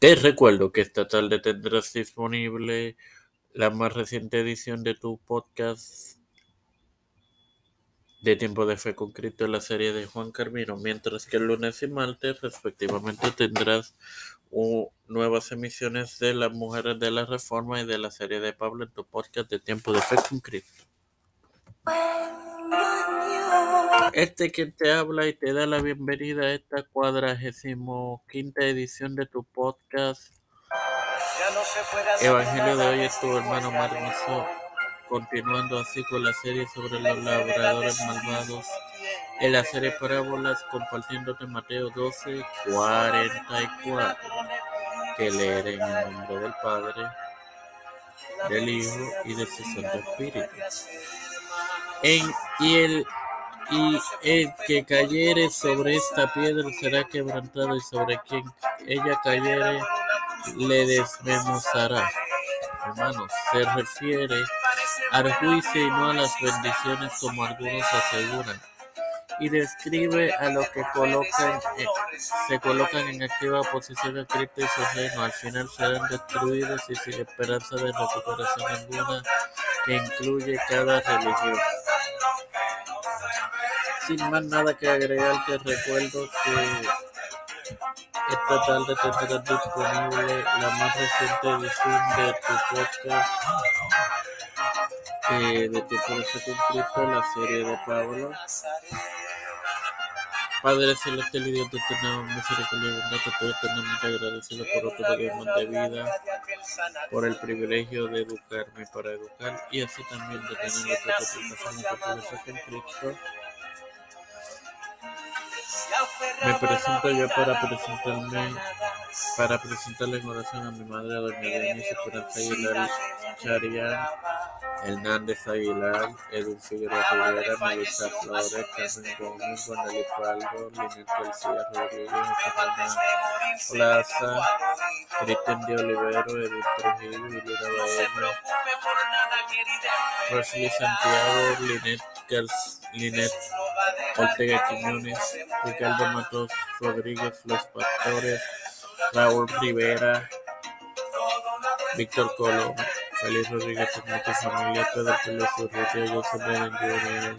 Te recuerdo que esta tarde tendrás disponible la más reciente edición de tu podcast de Tiempo de Fe con Cristo, la serie de Juan Carmino, mientras que el lunes y martes respectivamente tendrás nuevas emisiones de las Mujeres de la Reforma y de la serie de Pablo en tu podcast de Tiempo de Fe con Cristo. Este quien te habla y te da la bienvenida a esta cuadragésimo quinta edición de tu podcast. Evangelio de hoy es tu hermano Marmiso, continuando así con la serie sobre los labradores malvados. En la serie Parábolas, compartiéndote Mateo 12, 44, que leeré en el nombre del Padre, del Hijo y del Santo Espíritu. Y el que cayere sobre esta piedra será quebrantado, y sobre quien ella cayere le desmenuzará. Hermanos, se refiere al juicio y no a las bendiciones como algunos aseguran. Y describe a los que colocan, se colocan en activa oposición a Cristo y su reino. Al final serán destruidos y sin esperanza de recuperación alguna que incluye cada religión. Sin más nada que agregar, te recuerdo que esta tarde tendrás disponible la más reciente edición de tu podcast eh, de Tiempo de Cristo, la serie de Pablo. Padre celestial y Dios de eterna misericordia te estoy eternamente agradecido por otro día de vida, por el privilegio de educarme para educar y así también de tener otra participación en tu en Cristo. Me presento yo para presentarme, para presentarle en oración a mi madre, a doña Denise Esperanza Aguilar Charián, Hernández Aguilar, Edwin Figueroa Rivera, Melissa Flores, Carmen Gómez, Bonelli Paldo, Linet García Rodríguez, Fernanda Plaza, Cristian de Olivero, Edwin Trujillo, Liliana Baena, Rosely Santiago, Linet Linet Ortega Quiñones, Ricardo Matos Rodríguez, Los Pastores, Raúl Rivera, Víctor Colón, Félix Rodríguez, Tomate Familia, Pedro Pérez Urrutia, Joseph Berenguer,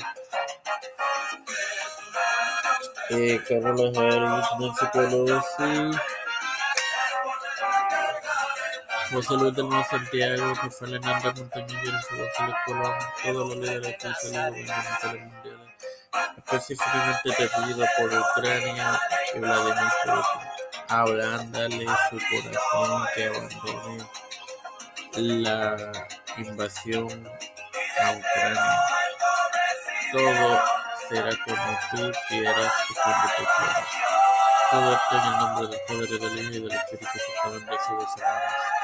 eh, Carlos Harris, Nancy Pelosi, José Luis del Mar Santiago, Rafael Hernández Montañez, González Colón, todos los líderes que han salido mundiales específicamente pedido por Ucrania que Vladimir Putin ablándale su corazón que abandone la invasión a Ucrania. Todo será como tú quieras y cuando tú quieras. Todo esto en el nombre del Padre, del Hijo y del Espíritu Santo. Bendecidos hermanos.